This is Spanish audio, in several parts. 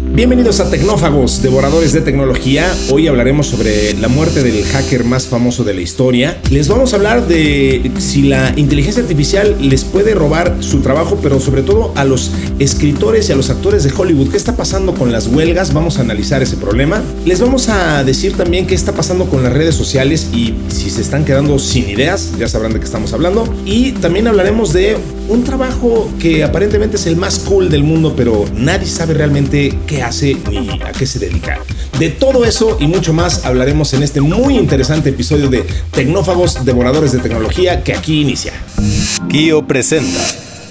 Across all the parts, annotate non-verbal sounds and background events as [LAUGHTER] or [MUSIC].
Bienvenidos a Tecnófagos, devoradores de tecnología. Hoy hablaremos sobre la muerte del hacker más famoso de la historia. Les vamos a hablar de si la inteligencia artificial les puede robar su trabajo, pero sobre todo a los escritores y a los actores de Hollywood. ¿Qué está pasando con las huelgas? Vamos a analizar ese problema. Les vamos a decir también qué está pasando con las redes sociales y si se están quedando sin ideas, ya sabrán de qué estamos hablando. Y también hablaremos de un trabajo que aparentemente es el más cool del mundo, pero nadie sabe realmente qué hace ni a qué se dedica. De todo eso y mucho más hablaremos en este muy interesante episodio de Tecnófagos Devoradores de Tecnología que aquí inicia. Kio presenta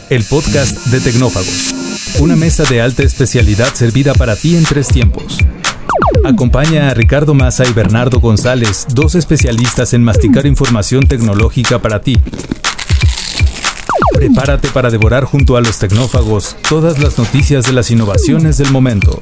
el podcast de Tecnófagos, una mesa de alta especialidad servida para ti en tres tiempos. Acompaña a Ricardo Massa y Bernardo González, dos especialistas en masticar información tecnológica para ti Prepárate para devorar junto a los tecnófagos todas las noticias de las innovaciones del momento.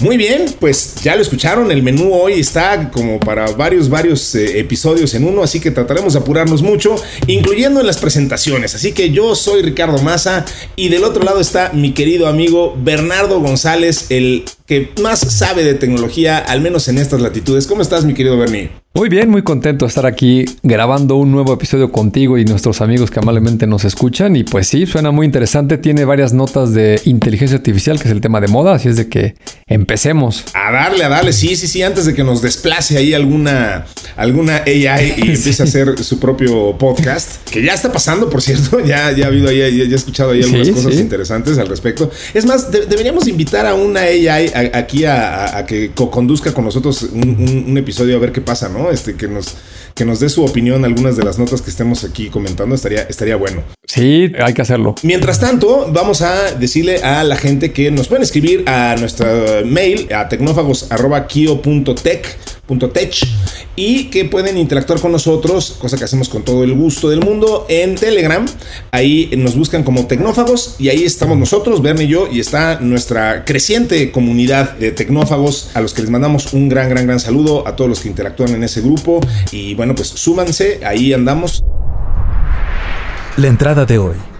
Muy bien, pues ya lo escucharon, el menú hoy está como para varios, varios eh, episodios en uno, así que trataremos de apurarnos mucho, incluyendo en las presentaciones. Así que yo soy Ricardo Massa y del otro lado está mi querido amigo Bernardo González, el que más sabe de tecnología, al menos en estas latitudes. ¿Cómo estás, mi querido Bernie? Muy bien, muy contento de estar aquí grabando un nuevo episodio contigo y nuestros amigos que amablemente nos escuchan. Y pues sí, suena muy interesante. Tiene varias notas de inteligencia artificial, que es el tema de moda. Así es de que empecemos. A darle, a darle. Sí, sí, sí. Antes de que nos desplace ahí alguna, alguna AI y [LAUGHS] empiece a hacer su propio podcast, que ya está pasando, por cierto. [LAUGHS] Ya, ya ha habido ahí, ya, he escuchado ahí algunas cosas interesantes al respecto. Es más, deberíamos invitar a una AI aquí a, que conduzca con nosotros un episodio a ver qué pasa, ¿no? Este, que nos, que nos dé su opinión algunas de las notas que estemos aquí comentando, estaría, estaría bueno. Sí, hay que hacerlo. Mientras tanto, vamos a decirle a la gente que nos pueden escribir a nuestra mail a tecnófagos.kio.tech .tech y que pueden interactuar con nosotros, cosa que hacemos con todo el gusto del mundo en Telegram. Ahí nos buscan como Tecnófagos y ahí estamos nosotros, Bernie y yo, y está nuestra creciente comunidad de tecnófagos a los que les mandamos un gran, gran, gran saludo a todos los que interactúan en ese grupo. Y bueno, pues súbanse, ahí andamos. La entrada de hoy.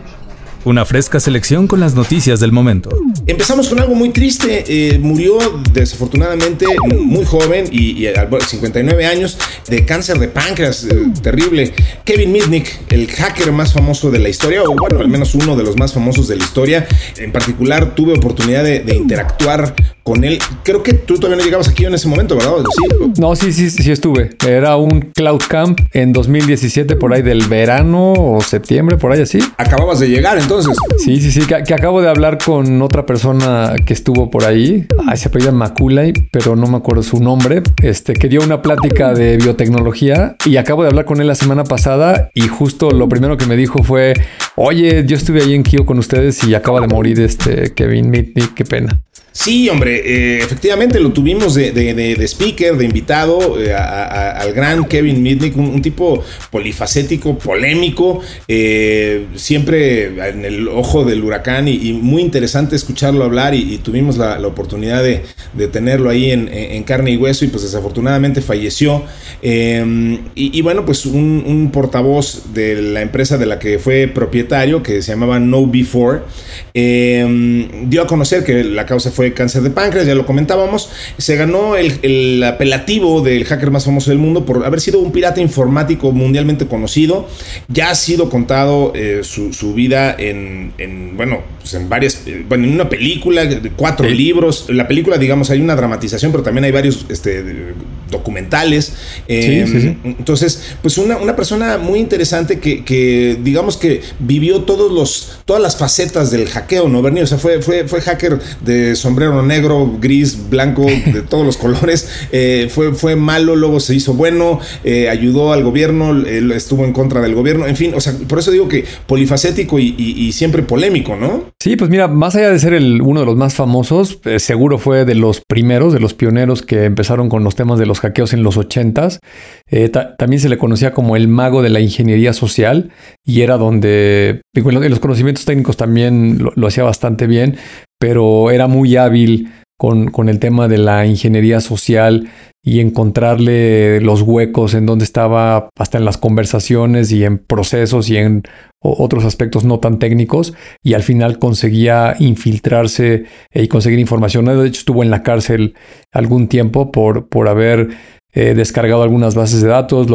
Una fresca selección con las noticias del momento. Empezamos con algo muy triste. Eh, murió desafortunadamente muy joven y, a 59 años de cáncer de páncreas. Eh, terrible. Kevin Mitnick, el hacker más famoso de la historia, o bueno, al menos uno de los más famosos de la historia. En particular, tuve oportunidad de, de interactuar con él. Creo que tú todavía no llegabas aquí en ese momento, ¿verdad? ¿Sí? No, sí, sí, sí estuve. Era un Cloud Camp en 2017, por ahí del verano o septiembre, por ahí así. Acababas de llegar entonces. Sí, sí, sí, que, acabo de hablar con otra persona que estuvo por ahí. Ay, se apellida Maculay, pero no me acuerdo su nombre. Este, que dio una plática de biotecnología y acabo de hablar con él la semana pasada y justo lo primero que me dijo fue, oye, yo estuve ahí en Kio con ustedes y acaba de morir este Kevin Mitnick, qué pena. Sí, hombre, eh, efectivamente lo tuvimos de, speaker, de invitado eh, al gran Kevin Mitnick, un, tipo polifacético, polémico, eh, siempre en el ojo del huracán y, muy interesante escucharlo hablar y, tuvimos la, oportunidad de, tenerlo ahí en, carne y hueso y pues desafortunadamente falleció. Y, bueno, pues un, un, portavoz de la empresa de la que fue propietario, que se llamaba No Before, dio a conocer que la causa fue cáncer de páncreas, ya lo comentábamos. Se ganó el, apelativo del hacker más famoso del mundo por haber sido un pirata informático mundialmente conocido. Ya ha sido contado eh, su, vida en, bueno, pues en varias, eh, bueno, en una película, cuatro libros. En la película, digamos, hay una dramatización, pero también hay varios este, documentales. Em, entonces, pues una, persona muy interesante que, digamos que vivió todos los, todas las facetas del hackeo, ¿no, Bernie? O sea, fue, fue, fue hacker de sombrero negro, gris, blanco, de [LAUGHS] todos los colores. Eh, fue, fue malo, luego se hizo bueno, eh, ayudó al gobierno, estuvo en contra del gobierno, en fin, o sea, por eso digo que polifacético y, siempre polémico, ¿no? Sí, pues mira, más allá de ser el, uno de los más famosos, eh, seguro fue de los primeros, de los pioneros que empezaron con los temas de los hackeos en los ochentas. también se le conocía como el mago de la ingeniería social y era donde, en los conocimientos técnicos también lo hacía bastante bien, pero era muy hábil con, con, el tema de la ingeniería social y encontrarle los huecos en donde estaba hasta en las conversaciones y en procesos y en otros aspectos no tan técnicos y al final conseguía infiltrarse y conseguir información. De hecho, estuvo en la cárcel algún tiempo por, por haber eh, descargado algunas bases de datos.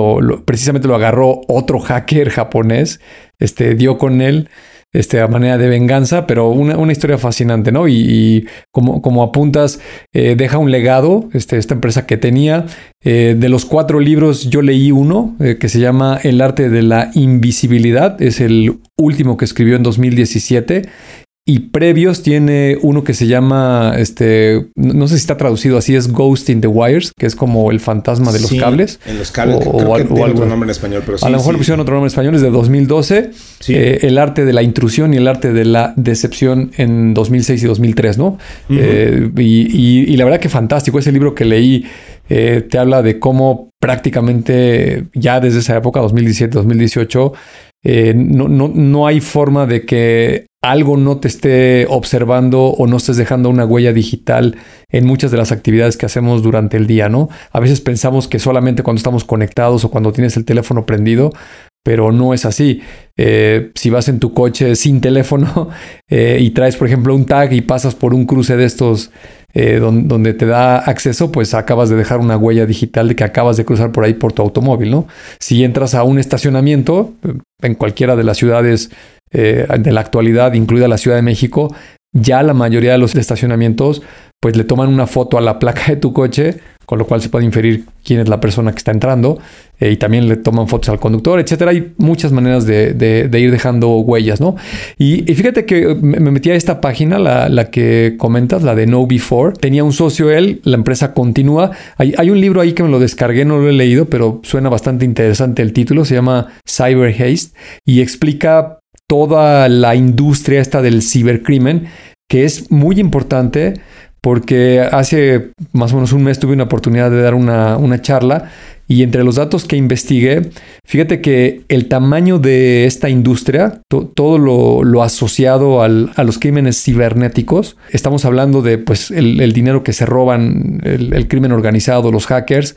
precisamente lo agarró otro hacker japonés, este, dio con él este, a manera de venganza, pero una, una historia fascinante, ¿no? Y, como, como, apuntas, eh, deja un legado, este, esta empresa que tenía. Eh, de los cuatro libros, yo leí uno eh, que se llama El arte de la invisibilidad, es el último que escribió en 2017 y previos tiene uno que se llama, este, no sé si está traducido así, es Ghost in the Wires, que es como el fantasma de los cables. En los cables, o, o, otro nombre en español, pero sí, A lo mejor le pusieron otro nombre en español, es de 2012. Eh, el arte de la intrusión y el arte de la decepción en 2006 y 2003, ¿no? Eh, y, la verdad que fantástico, ese libro que leí eh, te habla de cómo prácticamente ya desde esa época, 2017, 2018, no, no, no hay forma de que algo no te esté observando o no estés dejando una huella digital en muchas de las actividades que hacemos durante el día, ¿no? A veces pensamos que solamente cuando estamos conectados o cuando tienes el teléfono prendido, pero no es así. Eh, si vas en tu coche sin teléfono [LAUGHS] eh, y traes, por ejemplo, un tag y pasas por un cruce de estos eh, donde, te da acceso, pues acabas de dejar una huella digital de que acabas de cruzar por ahí por tu automóvil, ¿no? Si entras a un estacionamiento en cualquiera de las ciudades eh, de la actualidad, incluida la Ciudad de México, ya la mayoría de los estacionamientos pues le toman una foto a la placa de tu coche, con lo cual se puede inferir quién es la persona que está entrando, eh, y también le toman fotos al conductor, etcétera. Hay muchas maneras de, ir dejando huellas, ¿no? Y, fíjate que me metí a esta página, la, que comentas, la de Know Before. Tenía un socio él, la empresa continúa. Hay, hay, un libro ahí que me lo descargué, no lo he leído, pero suena bastante interesante el título. Se llama Cyber Haste y explica toda la industria esta del cibercrimen, que es muy importante porque hace más o menos un mes tuve una oportunidad de dar una, charla y entre los datos que investigué, fíjate que el tamaño de esta industria, todo lo, asociado a los crímenes cibernéticos, estamos hablando de pues el, dinero que se roban, el, crimen organizado, los hackers,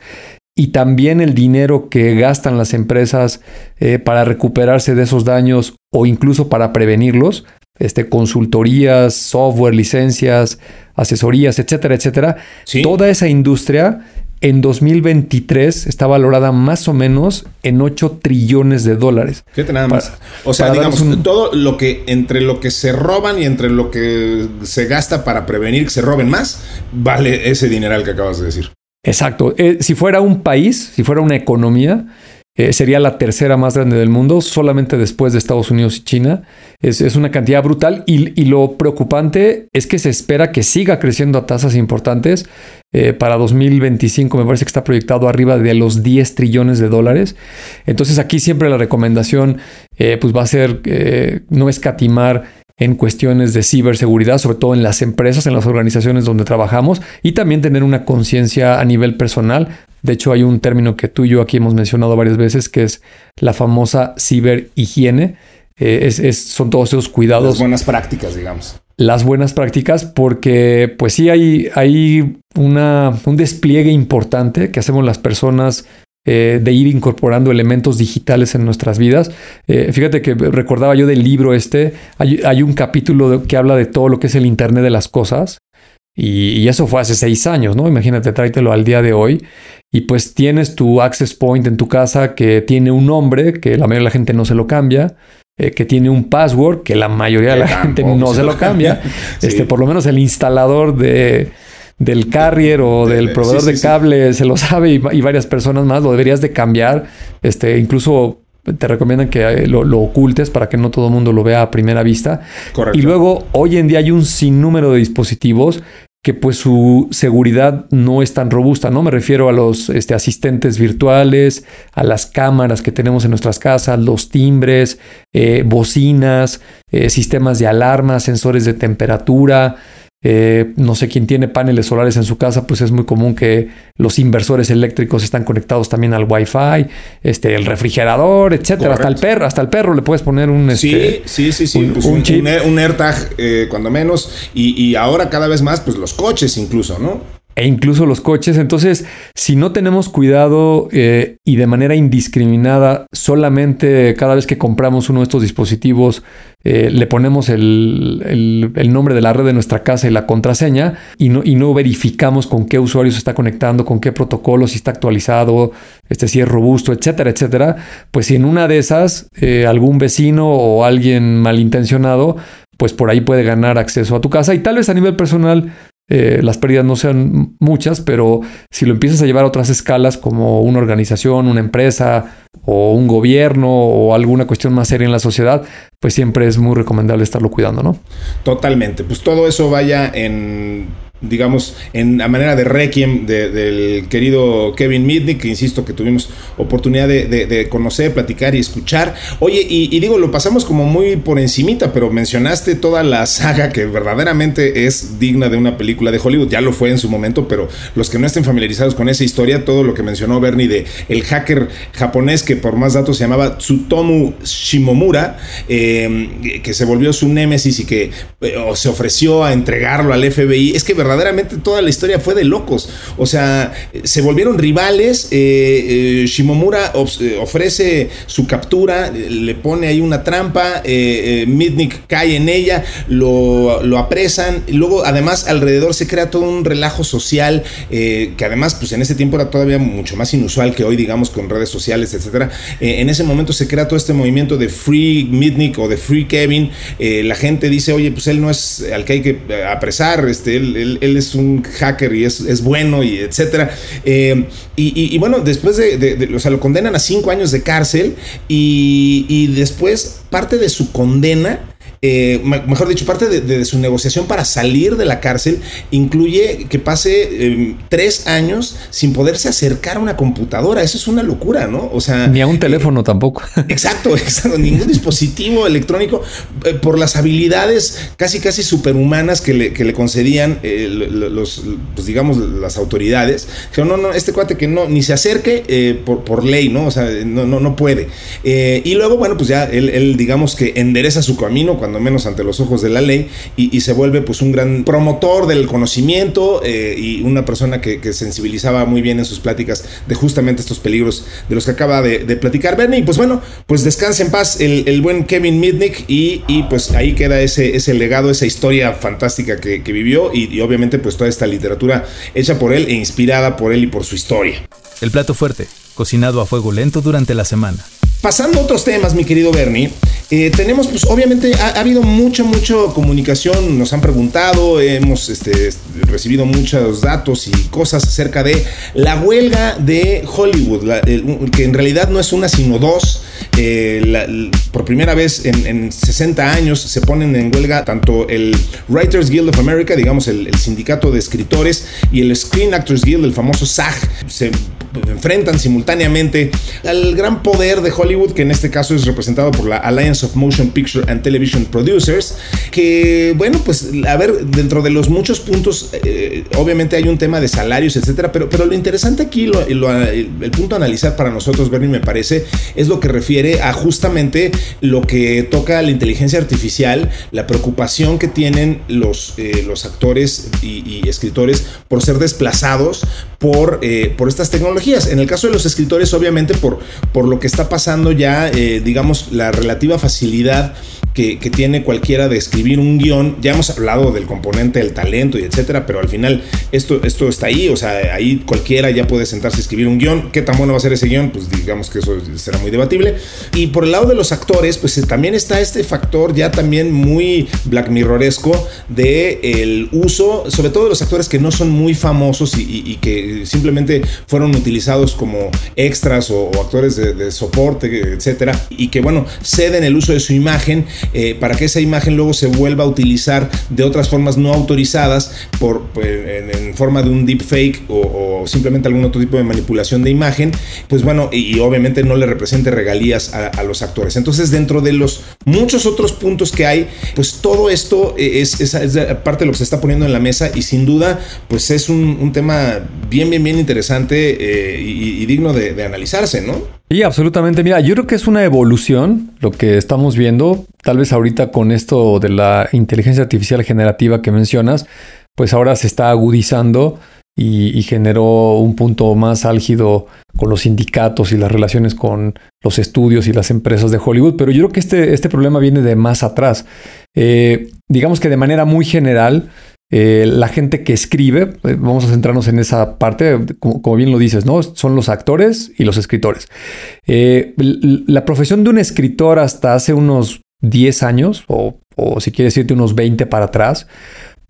y también el dinero que gastan las empresas eh, para recuperarse de esos daños o incluso para prevenirlos, este, consultorías, software, licencias, asesorías, etcétera, etcétera. Toda esa industria en 2023 está valorada más o menos en 8 trillones de dólares. Fíjate nada más. o sea, digamos, todo lo que entre lo que se roban y entre lo que se gasta para prevenir que se roben más, vale ese dineral que acabas de decir. Exacto. Eh, si fuera un país, si fuera una economía, eh, sería la tercera más grande del mundo, solamente después de Estados Unidos y China. Es, una cantidad brutal y, lo preocupante es que se espera que siga creciendo a tasas importantes. Eh, para 2025 me parece que está proyectado arriba de los 10 trillones de dólares. Entonces aquí siempre la recomendación pues va a ser no escatimar en cuestiones de ciberseguridad, sobre todo en las empresas, en las organizaciones donde trabajamos y también tener una conciencia a nivel personal. De hecho, hay un término que tú y yo aquí hemos mencionado varias veces que es la famosa ciberhigiene. Eh, es, son todos esos cuidados. Las buenas prácticas, digamos. Las buenas prácticas, porque pues sí hay, hay una, un despliegue importante que hacemos las personas eh, de ir incorporando elementos digitales en nuestras vidas. Eh, fíjate que recordaba yo del libro este, hay, un capítulo que habla de todo lo que es el Internet de las Cosas. Y, eso fue hace seis años, ¿no? Imagínate, tráetelo al día de hoy. Y pues tienes tu access point en tu casa que tiene un nombre, que la mayoría de la gente no se lo cambia. Eh, que tiene un password que la mayoría de la gente no se lo cambia. Este, por lo menos el instalador de, del carrier o del proveedor de cable se lo [LAUGHS] sabe y, varias personas más, lo deberías de cambiar. Este, incluso te recomiendan que eh, lo, ocultes para que no todo el mundo lo vea a primera vista. Correcto. Y luego, hoy en día hay un sinnúmero de dispositivos que pues su seguridad no es tan robusta, ¿no? Me refiero a los este, asistentes virtuales, a las cámaras que tenemos en nuestras casas, los timbres, eh, bocinas, eh, sistemas de alarma, sensores de temperatura, eh, no sé quién tiene paneles solares en su casa, pues es muy común que los inversores eléctricos están conectados también al Wi-Fi, este, el refrigerador, etcétera. Hasta el perro, hasta el perro le puedes poner un este, sí, sí, sí, un, pues un, AirTag eh, cuando menos y, y, ahora cada vez más, pues los coches incluso, ¿no? E incluso los coches. Entonces, si no tenemos cuidado eh, y de manera indiscriminada, solamente cada vez que compramos uno de estos dispositivos, eh, le ponemos el, nombre de la red de nuestra casa y la contraseña y no, y no verificamos con qué usuario se está conectando, con qué protocolo, si está actualizado, este, si es robusto, etcétera, etcétera, pues si en una de esas eh, algún vecino o alguien malintencionado pues por ahí puede ganar acceso a tu casa y tal vez a nivel personal eh, las pérdidas no sean muchas, pero si lo empiezas a llevar a otras escalas como una organización, una empresa o un gobierno o alguna cuestión más seria en la sociedad, pues siempre es muy recomendable estarlo cuidando, ¿no? Totalmente, pues todo eso vaya en digamos, en la manera de requiem del querido Kevin Mitnick, que insisto que tuvimos oportunidad de, conocer, platicar y escuchar. Oye, y, digo, lo pasamos como muy por encimita, pero mencionaste toda la saga que verdaderamente es digna de una película de Hollywood, ya lo fue en su momento, pero los que no estén familiarizados con esa historia, todo lo que mencionó Bernie de el hacker japonés que por más datos se llamaba Tsutomu Shimomura, eh, que se volvió su némesis y que eh, se ofreció a entregarlo al FBI, es que verdaderamente verdaderamente toda la historia fue de locos. O sea, se volvieron rivales. Eh, eh, Shimomura eh, ofrece su captura, le pone ahí una trampa. Midnick cae en ella, lo, apresan. Y luego, además, alrededor se crea todo un relajo social que, además, pues en ese tiempo era todavía mucho más inusual que hoy, digamos, con redes sociales, etcétera. en ese momento se crea todo este movimiento de Free Midnick o de Free Kevin. la gente dice, oye, pues él no es al que hay que apresar, este, él él es un hacker y es, bueno y etcétera. Eh, y, bueno, después de, o sea, lo condenan a cinco años de cárcel y, y después parte de su condena eh, mejor dicho, parte de, su negociación para salir de la cárcel incluye que pase em, tres años sin poderse acercar a una computadora. Eso es una locura, ¿no? O sea... Ni a un teléfono tampoco. [LAUGHS] Exacto, exacto. Ningún dispositivo electrónico eh, por las habilidades casi, casi superhumanas que le, que le concedían eh, los, pues digamos, las autoridades. Dijeron, no, no, este cuate que no, ni se acerque por, por ley, ¿no? O sea, no, no, no puede. y luego, bueno, pues ya él, él digamos que endereza su camino cuando menos ante los ojos de la ley, y, se vuelve pues un gran promotor del conocimiento eh, y una persona que, sensibilizaba muy bien en sus pláticas de justamente estos peligros de los que acaba de, platicar Bernie. Y pues bueno, pues descanse en paz el, buen Kevin Mitnick y, pues ahí queda ese, ese legado, esa historia fantástica que, vivió y, y obviamente pues toda esta literatura hecha por él e inspirada por él y por su historia. El plato fuerte, cocinado a fuego lento durante la semana. Pasando a otros temas, mi querido Bernie, eh, tenemos, pues obviamente ha, habido mucha, mucha comunicación, nos han preguntado, hemos este, recibido muchos datos y cosas acerca de la huelga de Hollywood, que en realidad no es una sino dos. Eh, por primera vez en, 60 años se ponen en huelga tanto el Writers Guild of America, digamos el, sindicato de escritores, y el Screen Actors Guild, el famoso SAG. Se enfrentan simultáneamente al gran poder de Hollywood, que en este caso es representado por la Alliance of Motion Picture and Television Producers, que bueno, pues a ver, dentro de los muchos puntos, eh, obviamente hay un tema de salarios, etcétera, pero, pero lo interesante aquí, lo, el punto a analizar para nosotros, Bernie, me parece, es lo que refiere a justamente lo que toca la inteligencia artificial, la preocupación que tienen los, eh, los actores y, escritores por ser desplazados por, eh, por estas tecnologías en el caso de los escritores, obviamente, por, por lo que está pasando ya, eh, digamos, la relativa facilidad que, tiene cualquiera de escribir un guion. Ya hemos hablado del componente del talento y etcétera, pero al final esto, esto está ahí. O sea, ahí cualquiera ya puede sentarse a escribir un guion. ¿Qué tan bueno va a ser ese guion? Pues digamos que eso será muy debatible. Y por el lado de los actores, pues también está este factor ya también muy Black Mirroresco de el uso, sobre todo de los actores que no son muy famosos y, que simplemente fueron utilizados como extras o, actores de, de soporte, etcétera, y que bueno, ceden el uso de su imagen eh, para que esa imagen luego se vuelva a utilizar de otras formas no autorizadas por, pues, en, forma de un deepfake o, o simplemente algún otro tipo de manipulación de imagen, pues bueno, y, obviamente no le represente regalías a, los actores. Entonces, dentro de los muchos otros puntos que hay, pues todo esto es, parte de lo que se está poniendo en la mesa y sin duda, pues es un, tema bien, bien, bien interesante eh, y, digno de, de analizarse, ¿no? Sí, absolutamente. Mira, yo creo que es una evolución lo que estamos viendo. Tal vez ahorita con esto de la inteligencia artificial generativa que mencionas, pues ahora se está agudizando y, generó un punto más álgido con los sindicatos y las relaciones con los estudios y las empresas de Hollywood, pero yo creo que este, este problema viene de más atrás. Eh, digamos que de manera muy general, eh, la gente que escribe, eh, vamos a centrarnos en esa parte, como, bien lo dices, ¿no? Son los actores y los escritores. la profesión de un escritor hasta hace unos 10 años, o, o si quieres decirte unos 20 para atrás,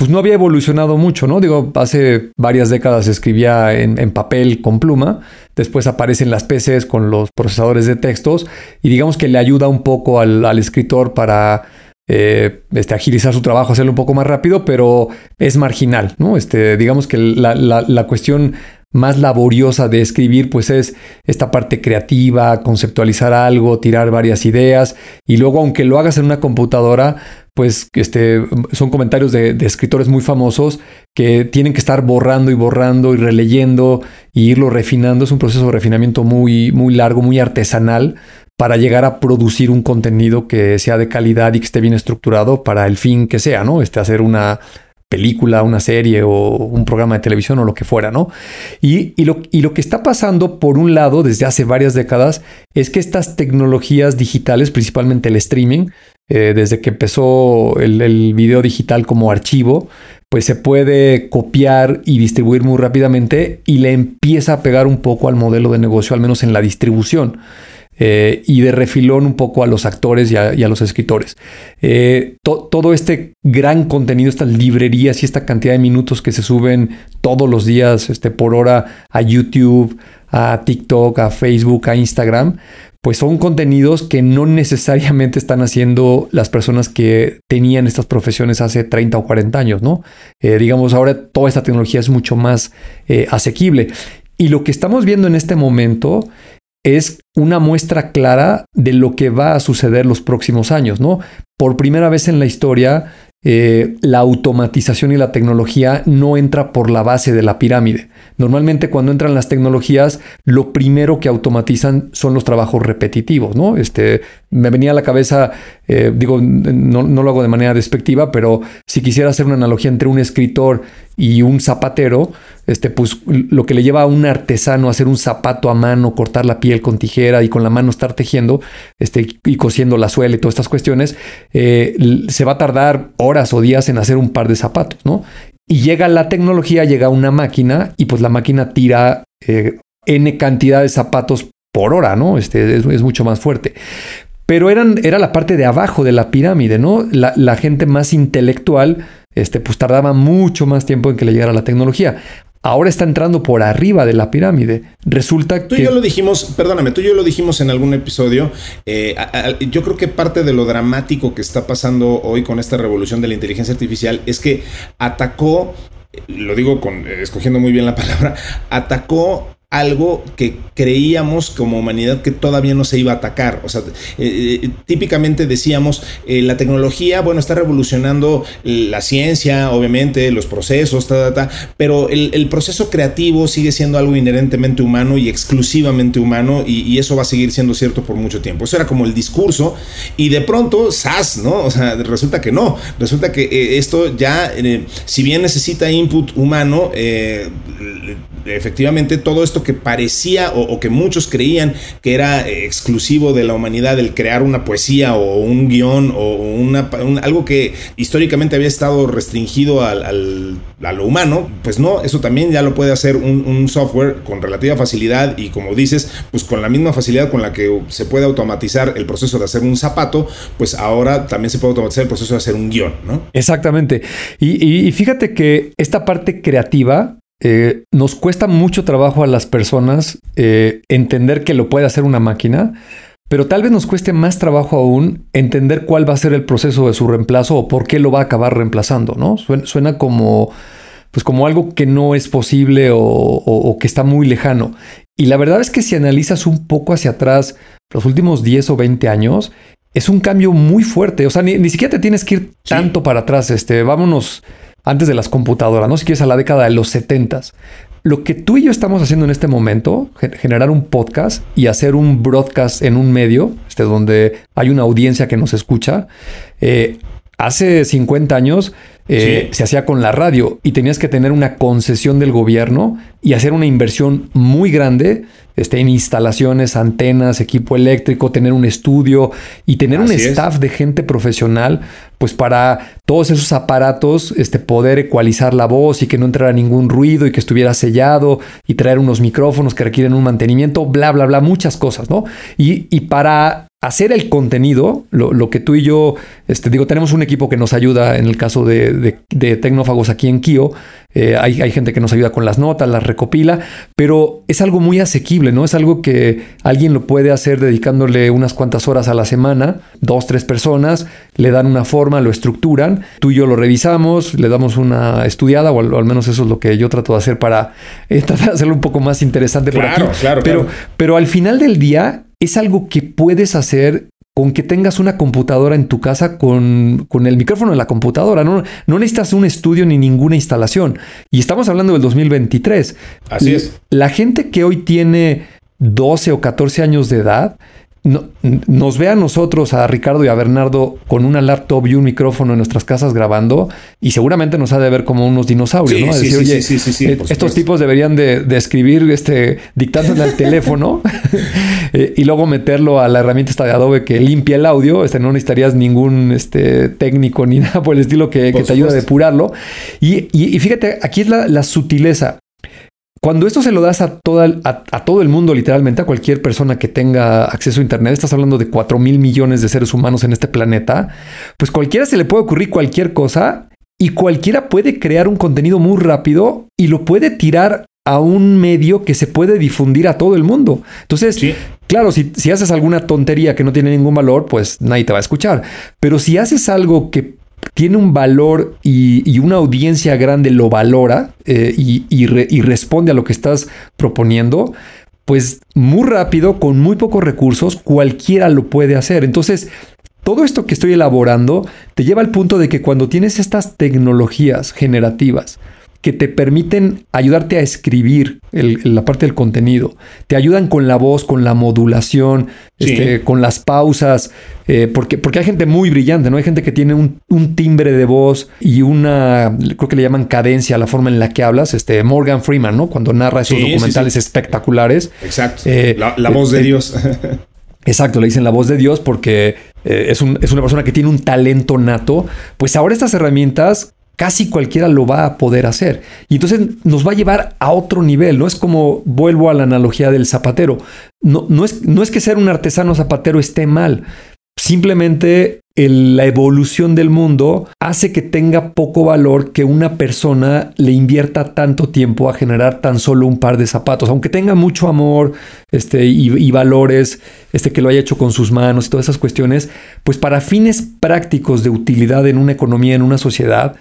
pues no había evolucionado mucho, ¿no? Digo, hace varias décadas escribía en, papel con pluma, después aparecen las PCs con los procesadores de textos y digamos que le ayuda un poco al, escritor para eh, este, agilizar su trabajo, hacerlo un poco más rápido, pero es marginal, ¿no? Este, digamos que la, la cuestión más laboriosa de escribir, pues es esta parte creativa, conceptualizar algo, tirar varias ideas y luego aunque lo hagas en una computadora, pues este, son comentarios de, escritores muy famosos que tienen que estar borrando y borrando y releyendo y irlo refinando. Es un proceso de refinamiento muy, muy largo, muy artesanal para llegar a producir un contenido que sea de calidad y que esté bien estructurado para el fin que sea, ¿no? Este, hacer una película, una serie o un programa de televisión o lo que fuera, ¿no? Y, y, lo, y, lo, que está pasando, por un lado, desde hace varias décadas, es que estas tecnologías digitales, principalmente el streaming, eh, desde que empezó el, el, video digital como archivo, pues se puede copiar y distribuir muy rápidamente y le empieza a pegar un poco al modelo de negocio, al menos en la distribución. Eh, y de refilón un poco a los actores y a, los escritores. Eh, todo este gran contenido, estas librerías y esta cantidad de minutos que se suben todos los días este, por hora a YouTube, a TikTok, a Facebook, a Instagram, pues son contenidos que no necesariamente están haciendo las personas que tenían estas profesiones hace 30 o 40 años, ¿no? Eh, digamos, ahora toda esta tecnología es mucho más asequible. Y lo que estamos viendo en este momento es una muestra clara de lo que va a suceder los próximos años, ¿no? Por primera vez en la historia, eh, la automatización y la tecnología no entra por la base de la pirámide. Normalmente cuando entran las tecnologías, lo primero que automatizan son los trabajos repetitivos, ¿no? Este, me venía a la cabeza, eh, digo, no, no, lo hago de manera despectiva, pero si quisiera hacer una analogía entre un escritor y un zapatero, este, pues lo que le lleva a un artesano a hacer un zapato a mano, cortar la piel con tijera y con la mano estar tejiendo este, y cosiendo la suela y todas estas cuestiones, eh, se va a tardar horas o días en hacer un par de zapatos, ¿no? Y llega la tecnología, llega una máquina y pues la máquina tira eh, N cantidad de zapatos por hora, ¿no? Este es, mucho más fuerte. Pero eran, era la parte de abajo de la pirámide, ¿no? La, la gente más intelectual, este, pues tardaba mucho más tiempo en que le llegara la tecnología ahora está entrando por arriba de la pirámide. Resulta que... Tú y yo lo dijimos, perdóname, tú y yo lo dijimos en algún episodio. Eh, yo creo que parte de lo dramático que está pasando hoy con esta revolución de la inteligencia artificial es que atacó, lo digo con, escogiendo muy bien la palabra, atacó algo que creíamos como humanidad que todavía no se iba a atacar. O sea, eh, eh, típicamente decíamos, eh, la tecnología, bueno, está revolucionando la ciencia, obviamente, los procesos, pero el, proceso creativo sigue siendo algo inherentemente humano y exclusivamente humano y, eso va a seguir siendo cierto por mucho tiempo. Eso era como el discurso y de pronto, ¡zas! ¿no? O sea, resulta que no. Resulta que esto ya, si bien necesita input humano, efectivamente todo esto que parecía o, que muchos creían que era eh, exclusivo de la humanidad el crear una poesía o un guion o algo que históricamente había estado restringido al, a lo humano, pues no, eso también ya lo puede hacer un, un, software con relativa facilidad y como dices, pues con la misma facilidad con la que se puede automatizar el proceso de hacer un zapato, pues ahora también se puede automatizar el proceso de hacer un guion, ¿no? Exactamente. y fíjate que esta parte creativa eh, nos cuesta mucho trabajo a las personas eh, entender que lo puede hacer una máquina, pero tal vez nos cueste más trabajo aún entender cuál va a ser el proceso de su reemplazo o por qué lo va a acabar reemplazando, ¿no? Suena, como, pues como algo que no es posible o, que está muy lejano. Y la verdad es que si analizas un poco hacia atrás los últimos 10 o 20 años, es un cambio muy fuerte. O sea, ni, siquiera te tienes que ir tanto para atrás. Este, vámonos antes de las computadoras, no si quieres a la década de los 70. Lo que tú y yo estamos haciendo en este momento, generar un podcast y hacer un broadcast en un medio, este, donde hay una audiencia que nos escucha, eh, hace 50 años eh, se hacía con la radio y tenías que tener una concesión del gobierno y hacer una inversión muy grande este, en instalaciones, antenas, equipo eléctrico, tener un estudio y tener un staff de gente profesional, pues para todos esos aparatos, este, poder ecualizar la voz y que no entrara ningún ruido y que estuviera sellado y traer unos micrófonos que requieren un mantenimiento, bla, bla, bla, muchas cosas, ¿no? Y, y para hacer el contenido, lo, que tú y yo, este, digo, tenemos un equipo que nos ayuda en el caso de, de, tecnófagos aquí en Kio. Eh, hay, hay, gente que nos ayuda con las notas, las recopila, pero es algo muy asequible, ¿no? Es algo que alguien lo puede hacer dedicándole unas cuantas horas a la semana, dos, tres personas, le dan una forma, lo estructuran, tú y yo lo revisamos, le damos una estudiada, o al, menos eso es lo que yo trato de hacer para eh, [LAUGHS] tratar de hacerlo un poco más interesante por aquí. Claro, pero, pero al final del día, es algo que puedes hacer con que tengas una computadora en tu casa con, el micrófono de la computadora. No, no necesitas un estudio ni ninguna instalación. Y estamos hablando del 2023. Así es. La gente que hoy tiene 12 o 14 años de edad no, nos ve a nosotros, a Ricardo y a Bernardo, con una laptop y un micrófono en nuestras casas grabando, y seguramente nos ha de ver como unos dinosaurios, ¿no? decir, oye, eh, estos tipos deberían de, escribir este, dictándole al teléfono [LAUGHS] eh, y luego meterlo a la herramienta esta de Adobe que limpia el audio. Este, no necesitarías ningún este, técnico ni [LAUGHS] nada por el estilo que, te ayude a depurarlo. Y, y, fíjate, aquí es la, la sutileza. Cuando esto se lo das a, a, todo el mundo, literalmente, a cualquier persona que tenga acceso a Internet, estás hablando de 4 mil millones de seres humanos en este planeta, pues cualquiera se le puede ocurrir cualquier cosa y cualquiera puede crear un contenido muy rápido y lo puede tirar a un medio que se puede difundir a todo el mundo. Entonces, claro, si, si haces alguna tontería que no tiene ningún valor, pues nadie te va a escuchar. Pero si haces algo que tiene un valor y, una audiencia grande lo valora eh, y, responde a lo que estás proponiendo, pues muy rápido, con muy pocos recursos, cualquiera lo puede hacer. Entonces, todo esto que estoy elaborando te lleva al punto de que cuando tienes estas tecnologías generativas, que te permiten ayudarte a escribir la parte del contenido. Te ayudan con la voz, con la modulación, este, con las pausas, eh, porque, porque hay gente muy brillante, ¿no? Hay gente que tiene un, timbre de voz y una, creo que le llaman cadencia la forma en la que hablas. Este, Morgan Freeman, ¿no? Cuando narra esos documentales espectaculares. Exacto. Eh, la, voz de eh, Dios. Exacto, le dicen la voz de Dios porque es, es, una persona que tiene un talento nato. Pues ahora estas herramientas casi cualquiera lo va a poder hacer. Y entonces nos va a llevar a otro nivel, ¿no? Es como, vuelvo a la analogía del zapatero. No, no, es, no es que ser un artesano zapatero esté mal. Simplemente la evolución del mundo hace que tenga poco valor que una persona le invierta tanto tiempo a generar tan solo un par de zapatos, aunque tenga mucho amor este, y, y, valores, este, que lo haya hecho con sus manos y todas esas cuestiones, pues para fines prácticos de utilidad en una economía, en una sociedad,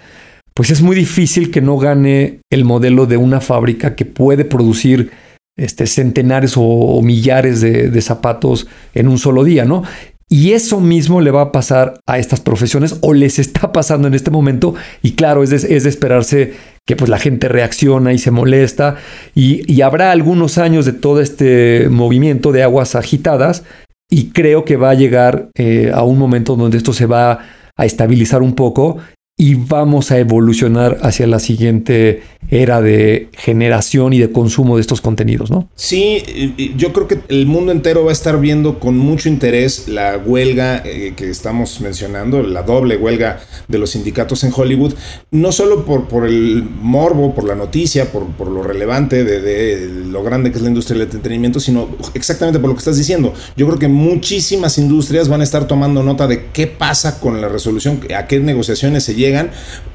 pues es muy difícil que no gane el modelo de una fábrica que puede producir este, centenares o, millares de, zapatos en un solo día, ¿no? Y eso mismo le va a pasar a estas profesiones o les está pasando en este momento. Y claro, es de, es de esperarse que pues la gente reacciona y se molesta. Y, habrá algunos años de todo este movimiento de aguas agitadas. Y creo que va a llegar eh, a un momento donde esto se va a estabilizar un poco y vamos a evolucionar hacia la siguiente era de generación y de consumo de estos contenidos, ¿no? Sí, yo creo que el mundo entero va a estar viendo con mucho interés la huelga eh, que estamos mencionando, la doble huelga de los sindicatos en Hollywood, no solo por, por el morbo, por la noticia, por, por lo relevante de, de, lo grande que es la industria del entretenimiento, sino exactamente por lo que estás diciendo. Yo creo que muchísimas industrias van a estar tomando nota de qué pasa con la resolución, a qué negociaciones se llega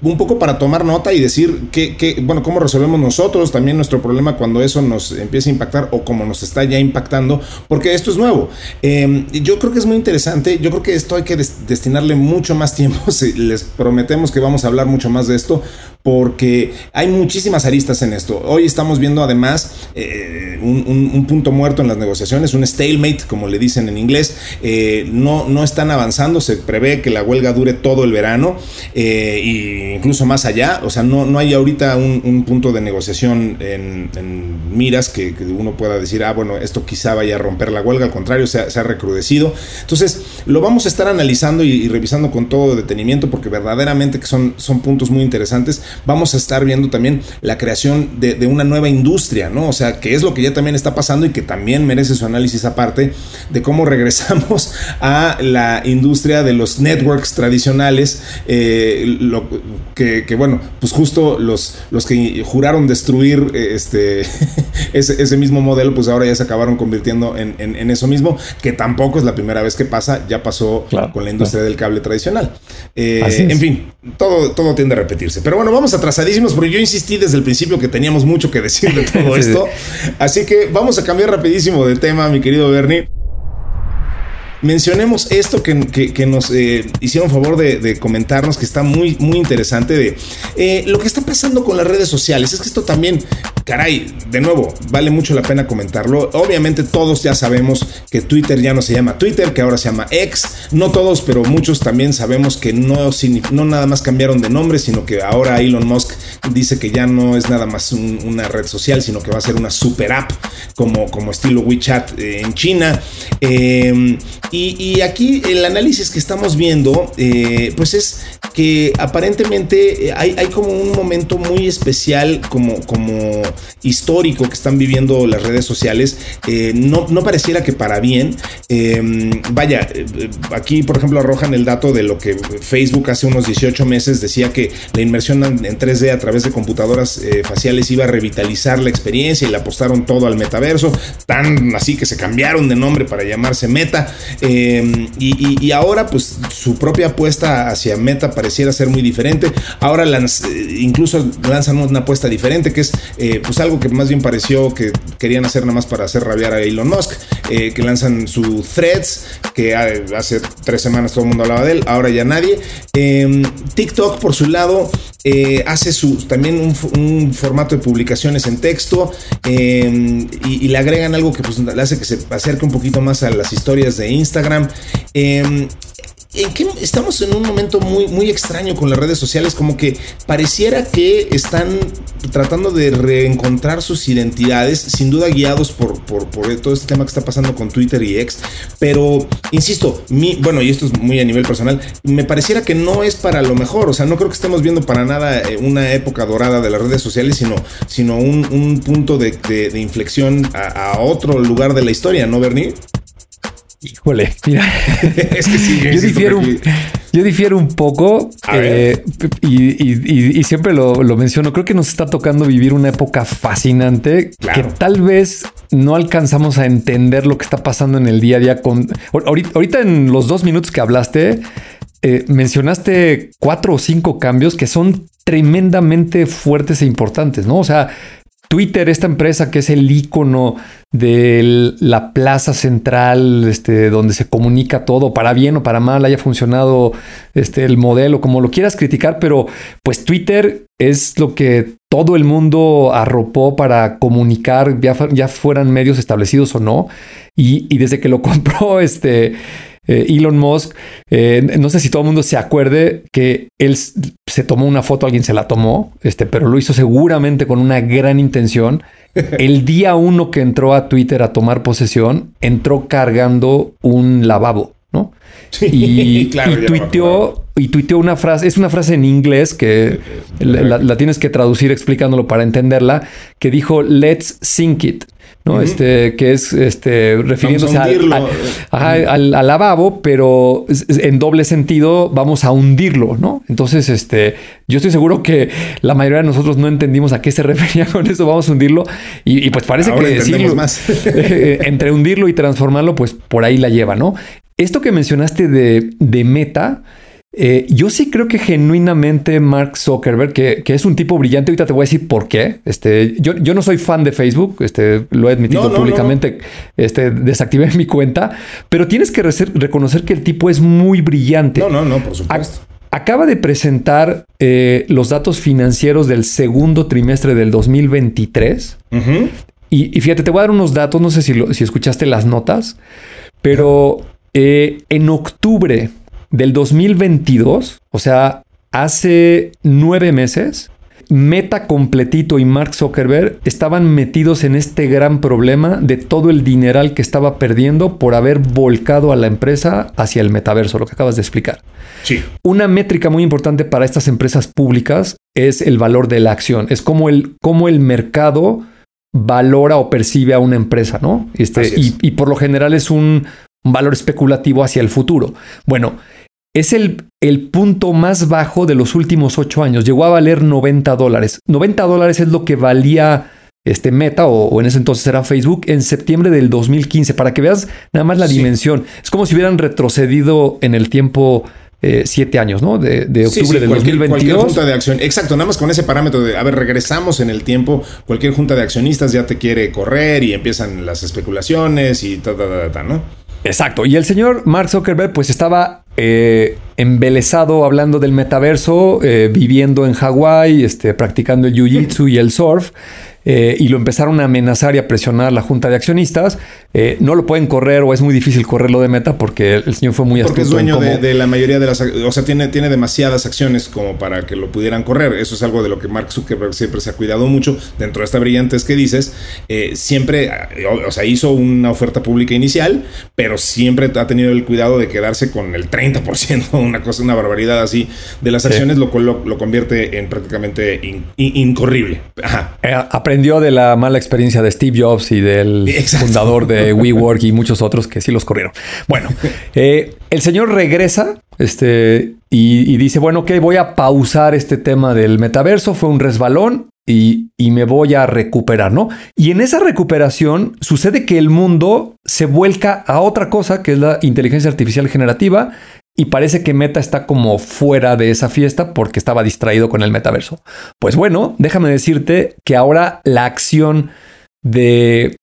un poco para tomar nota y decir que, bueno, cómo resolvemos nosotros también nuestro problema cuando eso nos empieza a impactar o como nos está ya impactando, porque esto es nuevo. Em, yo creo que es muy interesante, yo creo que esto hay que destinarle mucho más tiempo, [LAUGHS] les prometemos que vamos a hablar mucho más de esto, porque hay muchísimas aristas en esto. Hoy estamos viendo además eh, un, punto muerto en las negociaciones, un stalemate, como le dicen en inglés. Eh, no, no están avanzando, se prevé que la huelga dure todo el verano e incluso más allá. O sea, no, no hay ahorita un, punto de negociación en, miras que, uno pueda decir, ah, bueno, esto quizá vaya a romper la huelga, al contrario, se ha, recrudecido. Entonces, lo vamos a estar analizando y, revisando con todo detenimiento porque verdaderamente que son, son puntos muy interesantes vamos a estar viendo también la creación de, una nueva industria, ¿no? O sea, que es lo que ya también está pasando y que también merece su análisis aparte de cómo [LAUGHS] regresamos a la industria de los networks tradicionales, eh, lo, que, bueno, pues justo los, los que juraron destruir eh, este, [LAUGHS] ese, mismo modelo, pues ahora ya se acabaron convirtiendo en, eso mismo, que tampoco es la primera vez que pasa, ya pasó con la industria del cable tradicional. Eh, en fin, todo, todo tiende a repetirse. Pero bueno, vamos atrasadísimos porque yo insistí desde el principio que teníamos mucho que decir de todo [LAUGHS] esto. Así que vamos a cambiar rapidísimo de tema, mi querido Bernie mencionemos esto que, nos eh, hicieron favor de, comentarnos, que está muy, muy interesante, de eh, lo que está pasando con las redes sociales. Es que esto también, caray, de nuevo, vale mucho la pena comentarlo. Obviamente todos ya sabemos que Twitter ya no se llama Twitter, que ahora se llama X. No todos, pero muchos también sabemos que no, no nada más cambiaron de nombre, sino que ahora Elon Musk dice que ya no es nada más una red social, sino que va a ser una super app como, como estilo WeChat eh, en China. Eh, y, aquí el análisis que estamos viendo, eh, pues es que aparentemente eh, hay, como un momento muy especial, como, como histórico que están viviendo las redes sociales. Eh, no, no, pareciera que para bien. Em, vaya, aquí por ejemplo arrojan el dato de lo que Facebook hace unos 18 meses decía que la inmersión en 3D a través de computadoras faciales iba a revitalizar la experiencia y le apostaron todo al metaverso, tan así que se cambiaron de nombre para llamarse Meta. Em, y, ahora, pues su propia apuesta hacia Meta pareciera ser muy diferente. Ahora eh, incluso lanzan una apuesta diferente, que es eh, pues algo que más bien pareció que querían hacer nada más para hacer rabiar a Elon Musk, eh, que lanzan su Threads, que hace tres semanas todo el mundo hablaba de él, ahora ya nadie. Em, TikTok, por su lado, hace su, también un, formato de publicaciones en texto em, y, le agregan algo que pues, le hace que se acerque un poquito más a las historias de Instagram. Eh, estamos en un momento muy, muy extraño con las redes sociales, como que pareciera que están tratando de reencontrar sus identidades, sin duda guiados por, por, todo este tema que está pasando con Twitter y X, pero insisto, mi, bueno, y esto es muy a nivel personal, me pareciera que no es para lo mejor, o sea, no creo que estemos viendo para nada eh, una época dorada de las redes sociales, sino, sino un, punto de, inflexión a, a otro lugar de la historia, ¿no, Bernie? Híjole, mira. [LAUGHS] es que sí, yo, difiero, un, yo difiero un poco eh, y, siempre lo, menciono. Creo que nos está tocando vivir una época fascinante que tal vez no alcanzamos a entender lo que está pasando en el día a día. Con ahorita, en los dos minutos que hablaste, eh, mencionaste cuatro o cinco cambios que son tremendamente fuertes e importantes, ¿no? O sea, Twitter, esta empresa que es el icono de la plaza central, este, donde se comunica todo, para bien o para mal, haya funcionado este, el modelo, como lo quieras criticar, pero pues Twitter es lo que todo el mundo arropó para comunicar, ya, fueran medios establecidos o no. Y, y desde que lo [LAUGHS] compró este eh, Elon Musk, eh, no sé si todo el mundo se acuerde que él se tomó una foto, alguien se la tomó, este, pero lo hizo seguramente con una gran intención. [LAUGHS] El día uno que entró a Twitter a tomar posesión, entró cargando un lavabo, ¿no? y, [LAUGHS] tuiteó, y tuiteó una frase, es una frase en inglés que la, tienes que traducir explicándolo para entenderla, que dijo, let's sink it. ¿No? Este, que es este, refiriéndose al, lavabo, pero en doble sentido vamos a hundirlo, ¿no? Entonces, este, yo estoy seguro que la mayoría de nosotros no entendimos a qué se [LAUGHS] refería con eso, vamos a hundirlo, y, pues parece que decirlo, más. [LAUGHS] Eh, entre hundirlo y transformarlo, pues por ahí la lleva, ¿no? Esto que mencionaste de, de meta, eh, yo sí creo que genuinamente Mark Zuckerberg, que, es un tipo brillante, ahorita te voy a decir por qué. Este, yo, yo no soy fan de Facebook, este, lo he admitido públicamente, Este, desactivé mi cuenta, pero tienes que reconocer que el tipo es muy brillante. No, no, no, por supuesto. acaba de presentar eh, los datos financieros del segundo trimestre del 2023. y, fíjate, te voy a dar unos datos, no sé si, si escuchaste las notas, pero eh, en octubre del 2022, o sea, hace nueve meses, Meta completito y Mark Zuckerberg estaban metidos en este gran problema de todo el dineral que estaba perdiendo por haber volcado a la empresa hacia el metaverso, lo que acabas de explicar. Sí. Una métrica muy importante para estas empresas públicas es el valor de la acción, es como el, cómo el mercado valora o percibe a una empresa, ¿no? Este, y, y, por lo general es un valor especulativo hacia el futuro. Bueno, es el, el, punto más bajo de los últimos ocho años. Llegó a valer 90 dólares. 90 dólares es lo que valía este Meta o, en ese entonces era Facebook en septiembre del 2015. Para que veas nada más la dimensión. Es como si hubieran retrocedido en el tiempo eh, siete años, ¿no? De, octubre del cualquier, 2022. Cualquier junta de acción. Exacto, nada más con ese parámetro de, a ver, regresamos en el tiempo. Cualquier junta de accionistas ya te quiere correr y empiezan las especulaciones y ta, ta, ta, ta, ¿no? Exacto. Y el señor Mark Zuckerberg pues estaba eh, embelesado hablando del metaverso, eh, viviendo en Hawái, este, practicando el jiu-jitsu y el surf. Eh, y lo empezaron a amenazar y a presionar la junta de accionistas. Eh, no lo pueden correr o es muy difícil correrlo de meta porque el señor fue muy Porque es dueño de, la mayoría de las... O sea, tiene, tiene demasiadas acciones como para que lo pudieran correr. Eso es algo de lo que Mark Zuckerberg siempre se ha cuidado mucho. Dentro de esta brillantez que dices, eh, siempre, o sea, hizo una oferta pública inicial, pero siempre ha tenido el cuidado de quedarse con el 30%, [LAUGHS] una cosa, una barbaridad así de las acciones, lo cual lo, convierte en prácticamente incorrible. Ajá aprendió de la mala experiencia de Steve Jobs y del fundador de WeWork y muchos otros que sí los corrieron. Bueno, [LAUGHS] eh, el señor regresa este, y, dice, bueno, ok, voy a pausar este tema del metaverso, fue un resbalón y, y, me voy a recuperar, ¿no? Y en esa recuperación sucede que el mundo se vuelca a otra cosa, que es la inteligencia artificial generativa, y parece que Meta está como fuera de esa fiesta porque estaba distraído con el metaverso. Pues bueno, déjame decirte que ahora la acción de,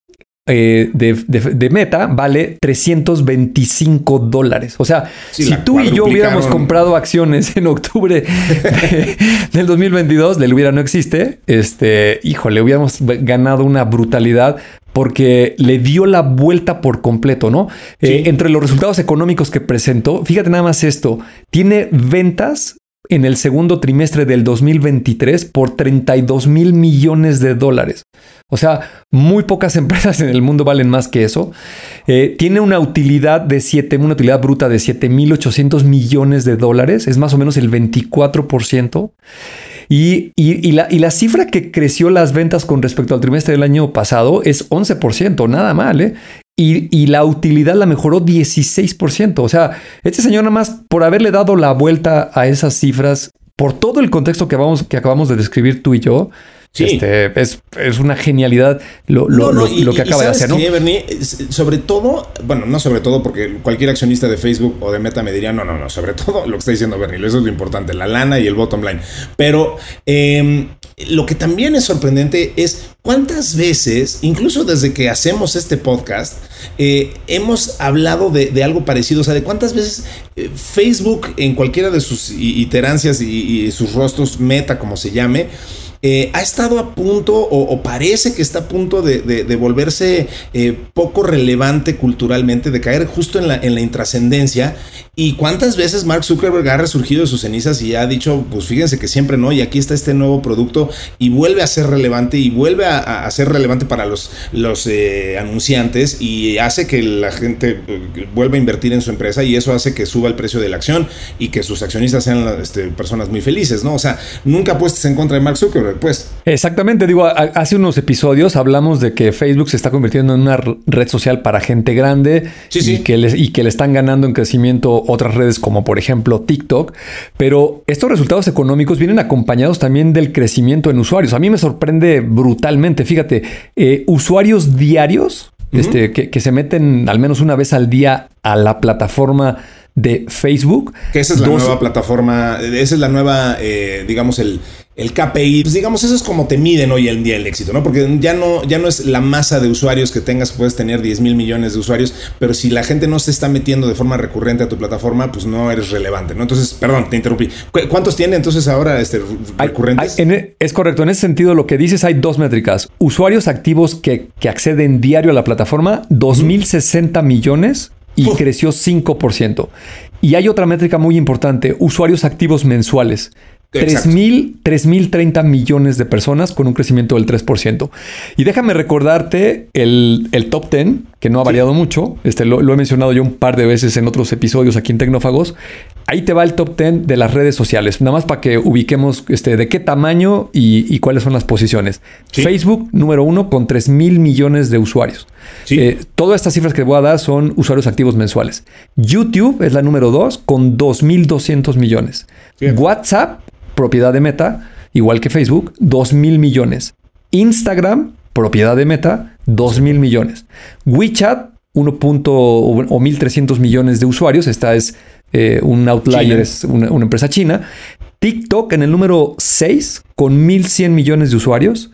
eh, de, Meta vale 325 dólares. O sea, si tú y yo hubiéramos comprado acciones en octubre del 2022, del hubiera no existe, este, híjole, hubiéramos ganado una brutalidad porque le dio la vuelta por completo, ¿no? Eh, entre los resultados económicos que presentó, fíjate nada más esto, tiene ventas en el segundo trimestre del 2023 por 32 mil millones de dólares. O sea, muy pocas [LAUGHS] empresas en el mundo valen más que eso. Eh, tiene una utilidad de 7, una utilidad bruta de 7.800 millones de dólares, es más o menos el 24%. Y, la, cifra que creció las ventas con respecto al trimestre del año pasado es 11%, nada mal, ¿eh? Y, la utilidad la mejoró 16%. O sea, este señor nada más por haberle dado la vuelta a esas cifras, por todo el contexto que, vamos, que acabamos de describir tú y yo, Sí. Este, es, es, una genialidad lo, que acaba de hacer, ¿no? sobre todo, bueno, no sobre todo, porque cualquier accionista de Facebook o de Meta me diría, no, no, no, sobre todo lo que está diciendo Bernie, eso es lo importante, la lana y el bottom line. Pero em, lo que también es sorprendente es cuántas veces, incluso desde que hacemos este podcast, eh, hemos hablado de, algo parecido, o sea, de cuántas veces eh, Facebook en cualquiera de sus iterancias y sus rostros, Meta como se llame, eh, ha estado a punto o, parece que está a punto de, volverse eh, poco relevante culturalmente, de caer justo en la, en la intrascendencia. ¿Y cuántas veces Mark Zuckerberg ha resurgido de sus cenizas y ha dicho, pues fíjense que siempre no, y aquí está este nuevo producto y vuelve a ser relevante y vuelve a, ser relevante para los, eh, anunciantes y hace que la gente vuelva a invertir en su empresa y eso hace que suba el precio de la acción y que sus accionistas sean este, personas muy felices, ¿no? O sea, nunca puestes en contra de Mark Zuckerberg pues. Exactamente, digo, hace unos episodios hablamos de que Facebook se está convirtiendo en una red social para gente grande y, Que le, y que le están ganando en crecimiento otras redes como por ejemplo TikTok, pero estos resultados económicos vienen acompañados también del crecimiento en usuarios. A mí me sorprende brutalmente, fíjate, eh, usuarios diarios este, que, se meten al menos una vez al día a la plataforma de Facebook. Que esa es la nueva plataforma, esa es la nueva, eh, digamos, el, el KPI, pues digamos, eso es como te miden hoy en día el éxito, ¿no? Porque ya no, ya no es la masa de usuarios que tengas, puedes tener 10 mil millones de usuarios, pero si la gente no se está metiendo de forma recurrente a tu plataforma, pues no eres relevante, ¿no? Entonces, perdón, te interrumpí. ¿Cuántos tiene entonces ahora este, recurrentes? E, es correcto, en ese sentido lo que dices hay dos métricas. Usuarios activos que, acceden diario a la plataforma, 2.060 millones y creció 5%. Y hay otra métrica muy importante, usuarios activos mensuales. 3.030 millones de personas con un crecimiento del 3%. Y déjame recordarte el, top 10, que no ha variado mucho. Este, lo, he mencionado yo un par de veces en otros episodios aquí en Tecnófagos. Ahí te va el top 10 de las redes sociales, nada más para que ubiquemos este, de qué tamaño y, cuáles son las posiciones. Facebook, número uno, con 3 mil millones de usuarios. Eh, todas estas cifras que voy a dar son usuarios activos mensuales. YouTube es la número dos, con 2.200 millones. WhatsApp propiedad de Meta, igual que Facebook, 2 mil millones. Instagram, propiedad de Meta, 2 mil millones. WeChat, 1. o 1.300 millones de usuarios. Esta es eh, un outlier, es una, empresa china. TikTok en el número 6 con 1.100 millones de usuarios.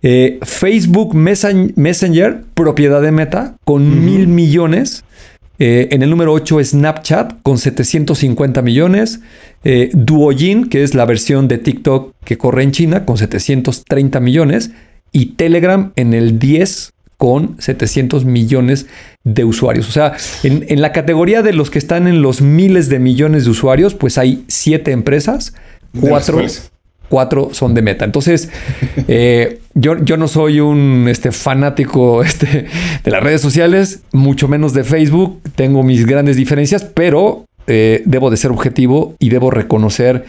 Eh, Facebook Messenger, propiedad de Meta, con mil millones. Eh, en el número 8 Snapchat con 750 millones. Eh, Duojin, que es la versión de TikTok que corre en China, con 730 millones. Y Telegram en el 10 con 700 millones de usuarios. O sea, en, la categoría de los que están en los miles de millones de usuarios, pues hay siete empresas, cuatro, cuatro son de meta. Entonces, [LAUGHS] eh, yo, yo, no soy un este, fanático [LAUGHS] este, de las redes sociales, mucho menos de Facebook. Tengo mis grandes diferencias, pero eh, debo de ser objetivo y debo reconocer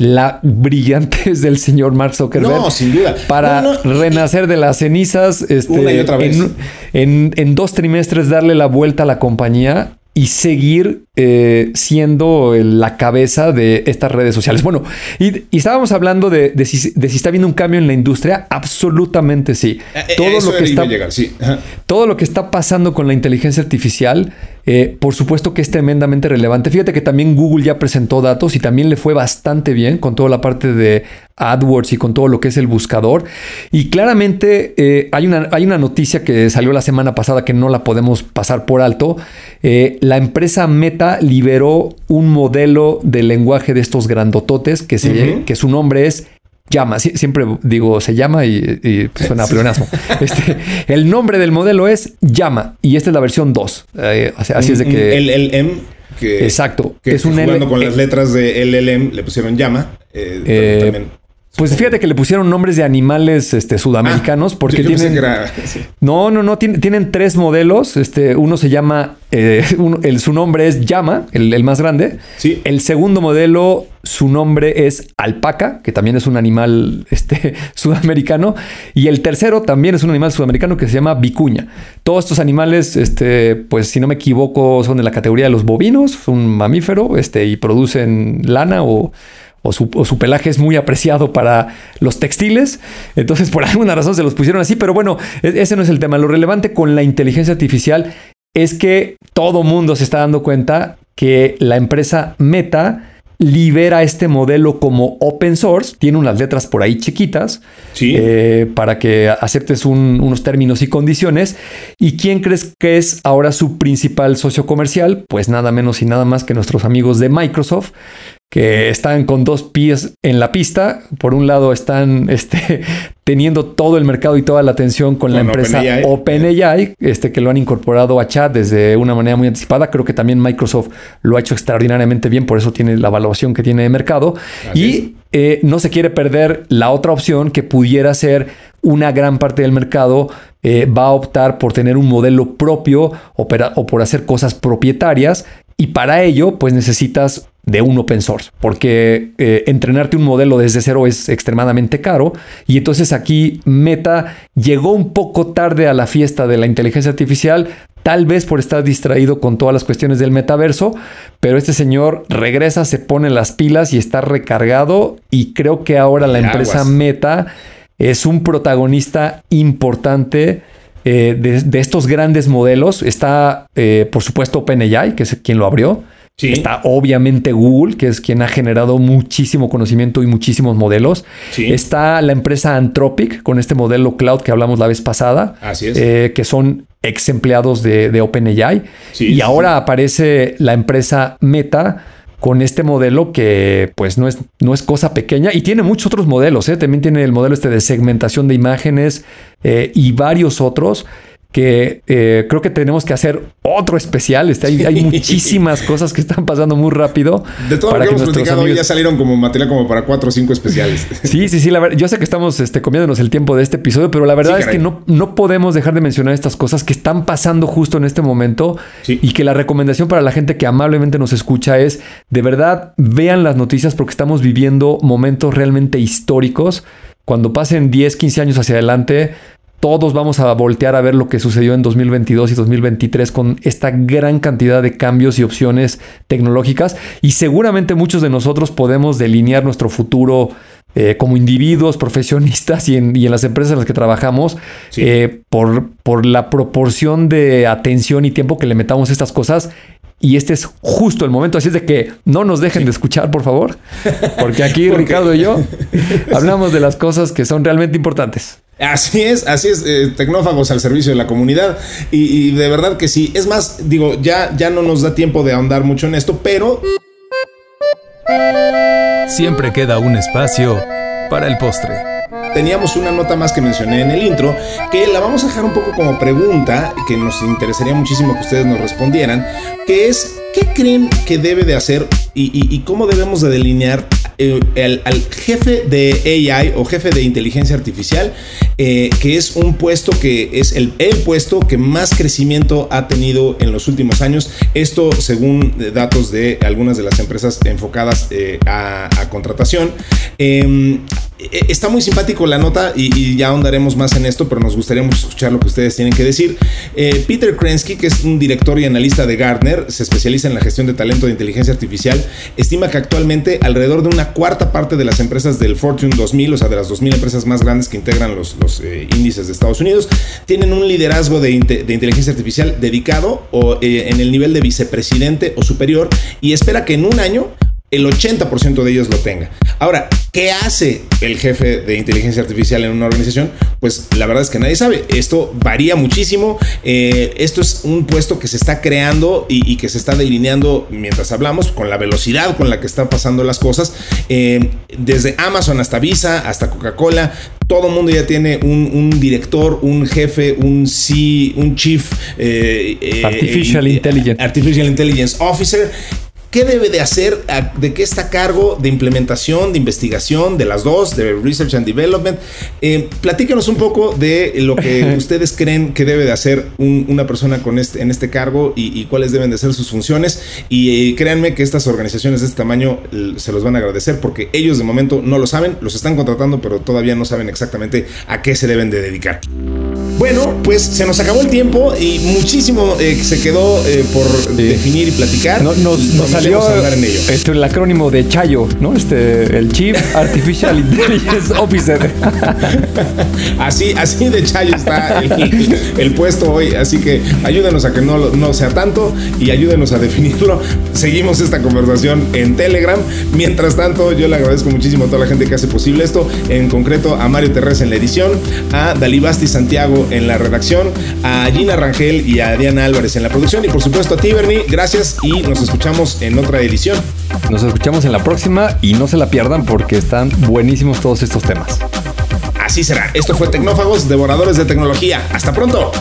la brillantez del señor Mark Zuckerberg. No, sin duda. Para renacer de las cenizas. Este, Una y otra vez. En, en, dos trimestres darle la vuelta a la compañía y seguir eh, siendo la cabeza de estas redes sociales. Bueno, y, estábamos hablando de, si, está habiendo un cambio en la industria. Absolutamente sí. Eh, eh, todo, lo que está, llegar, sí. todo lo que está pasando con la inteligencia artificial, por supuesto que es tremendamente relevante. Fíjate que también Google ya presentó datos y también le fue bastante bien con toda la parte de AdWords y con todo lo que es el buscador. Y claramente hay, una, hay una noticia que salió la semana pasada que no la podemos pasar por alto. la empresa Meta liberó un modelo de lenguaje de estos grandototes que, se, que su nombre es llama. siempre digo se llama y, suena a pleonasmo. [LAUGHS] Este, el nombre del modelo es llama y esta es la versión 2. Eh, así es de que. El LLM. Que, Exacto. Que es un jugando con las letras de LLM le pusieron llama. Eh, eh, pues fíjate que le pusieron nombres de animales este, sudamericanos ah, porque tienen. [LAUGHS] No, no, no. Tienen, tres modelos. Este, uno se llama. Eh, [LAUGHS] el, su nombre es Llama, el, más grande. Sí. El segundo modelo, su nombre es Alpaca, que también es un animal [LAUGHS] este, sudamericano. Y el tercero también es un animal sudamericano que se llama Vicuña. Todos estos animales, este, pues si no me equivoco, son de la categoría de los bovinos, son un mamífero, este, y producen lana o o su, pelaje es muy apreciado para los textiles. Entonces, por [LAUGHS] alguna razón se los pusieron así. Pero bueno, e, ese no es el tema. Lo relevante con la inteligencia artificial es que todo mundo se está dando cuenta que la empresa Meta libera este modelo como open source, tiene unas letras por ahí chiquitas, eh, para que aceptes unos términos y condiciones. ¿Y quién crees que es ahora su principal socio comercial? Pues nada menos y nada más que nuestros amigos de Microsoft, que están con dos pies en la pista. Por un lado están [LAUGHS] este, teniendo todo el mercado y toda la atención con, la empresa OpenAI, este, que lo han incorporado a chat desde una manera muy anticipada. Creo que también Microsoft lo ha hecho extraordinariamente bien, por eso tiene la evaluación que tiene de mercado. y eh, no se quiere perder la otra opción que pudiera ser una gran parte del mercado eh, va a optar por tener un modelo propio o por hacer cosas propietarias y para ello, pues necesitas de un open source, porque eh, entrenarte un modelo desde cero es extremadamente caro. Y entonces aquí Meta llegó un poco tarde a la fiesta de la inteligencia artificial, tal vez por estar distraído con todas las cuestiones del metaverso, pero este señor regresa, se pone las pilas y está recargado y creo que ahora la empresa Meta es un protagonista importante eh, de, estos grandes modelos está, eh, por supuesto, OpenAI, que es quien lo abrió. Está obviamente Google, que es quien ha generado muchísimo conocimiento y muchísimos modelos. Está la empresa Anthropic con este modelo cloud que hablamos la vez pasada. Así es. Eh, que son ex empleados de, OpenAI. y ahora aparece la empresa Meta con este modelo que pues no es, no es cosa pequeña y tiene muchos otros modelos. ¿eh? También tiene el modelo este de segmentación de imágenes eh, y varios otros que eh, creo que tenemos que hacer otro especial. Este, hay, muchísimas cosas que están pasando muy rápido. De todo lo que, hemos platicado ya salieron como material como para cuatro o cinco especiales. [LAUGHS] Sí, sí, sí. La verdad, yo sé que estamos este, comiéndonos el tiempo de este episodio, pero la verdad es que no, no podemos dejar de mencionar estas cosas que están pasando justo en este momento y que la recomendación para la gente que amablemente nos escucha es de verdad vean las noticias porque estamos viviendo momentos realmente históricos. Cuando pasen 10, 15 años hacia adelante, todos vamos a voltear a ver lo que sucedió en 2022 y 2023 con esta gran cantidad de cambios y opciones tecnológicas y seguramente muchos de nosotros podemos delinear nuestro futuro eh, como individuos, profesionistas y en, las empresas en las que trabajamos eh, por, por la proporción de atención y tiempo que le metamos a estas cosas y este es justo el momento. Así es de que no nos dejen de escuchar, por favor. [LAUGHS] Porque aquí Ricardo y yo [LAUGHS] hablamos de las cosas que son realmente importantes. Así es, así es, eh, tecnófagos al servicio de la comunidad. Y, de verdad que sí. Es más, digo, ya, ya no nos da tiempo de ahondar mucho en esto, pero... Siempre queda un espacio para el postre. Teníamos una nota más que mencioné en el intro, que la vamos a dejar un poco como pregunta, que nos interesaría muchísimo que ustedes nos respondieran, que es, ¿qué creen que debe de hacer y cómo debemos de delinear eh, al, jefe de AI o jefe de inteligencia artificial, eh, que es un puesto que es el, puesto que más crecimiento ha tenido en los últimos años. Esto según datos de algunas de las empresas enfocadas eh, a, a, contratación. Eh, está muy simpático la nota y, ya ahondaremos más en esto, pero nos gustaría mucho escuchar lo que ustedes tienen que decir. Eh, Peter Krensky, que es un director y analista de Gartner, se especializa en la gestión de talento de inteligencia artificial, estima que actualmente alrededor de una cuarta parte de las empresas del Fortune 2000, o sea, de las 2000 empresas más grandes que integran los, eh, índices de Estados Unidos, tienen un liderazgo de, inteligencia artificial dedicado o en el nivel de vicepresidente o superior y espera que en un año el 80% de ellos lo tenga. Ahora, ¿qué hace el jefe de inteligencia artificial en una organización? Pues la verdad es que nadie sabe. Esto varía muchísimo. Eh, esto es un puesto que se está creando y, que se está delineando mientras hablamos con la velocidad con la que están pasando las cosas. Eh, desde Amazon hasta Visa, hasta Coca-Cola, todo el mundo ya tiene un, director, un jefe, un C, un chief eh, Artificial Intelligence. Artificial Intelligence Officer ¿Qué debe de hacer? ¿De qué está a cargo? ¿De implementación, de investigación, de las dos, de Research and Development? Eh, platícanos un poco de lo que [LAUGHS] ustedes creen que debe de hacer una persona con este, en este cargo y, cuáles deben de ser sus funciones. Y eh, créanme que estas organizaciones de este tamaño se los van a agradecer porque ellos de momento no lo saben, los están contratando, pero todavía no saben exactamente a qué se deben de dedicar. Bueno, pues se nos acabó el tiempo y muchísimo eh, se quedó eh, por definir y platicar. nos, salió Este, el acrónimo de Chayo, ¿no? Este, el Chief Artificial [LAUGHS] Intelligence Officer. [LAUGHS] así, así de Chayo está el, puesto hoy. Así que ayúdenos a que no, no sea tanto y ayúdenos a definirlo. Seguimos esta conversación en Telegram. Mientras tanto, yo le agradezco muchísimo a toda la gente que hace posible esto. En concreto a Mario Terrés en la edición, a Dalibasti Santiago en la redacción, a Gina Rangel y a Diana Álvarez en la producción y por supuesto a ti, Bernie. Gracias y nos escuchamos en otra edición. Nos escuchamos en la próxima y no se la pierdan porque están buenísimos todos estos temas. Así será. Esto fue Tecnófagos, devoradores de tecnología. Hasta pronto.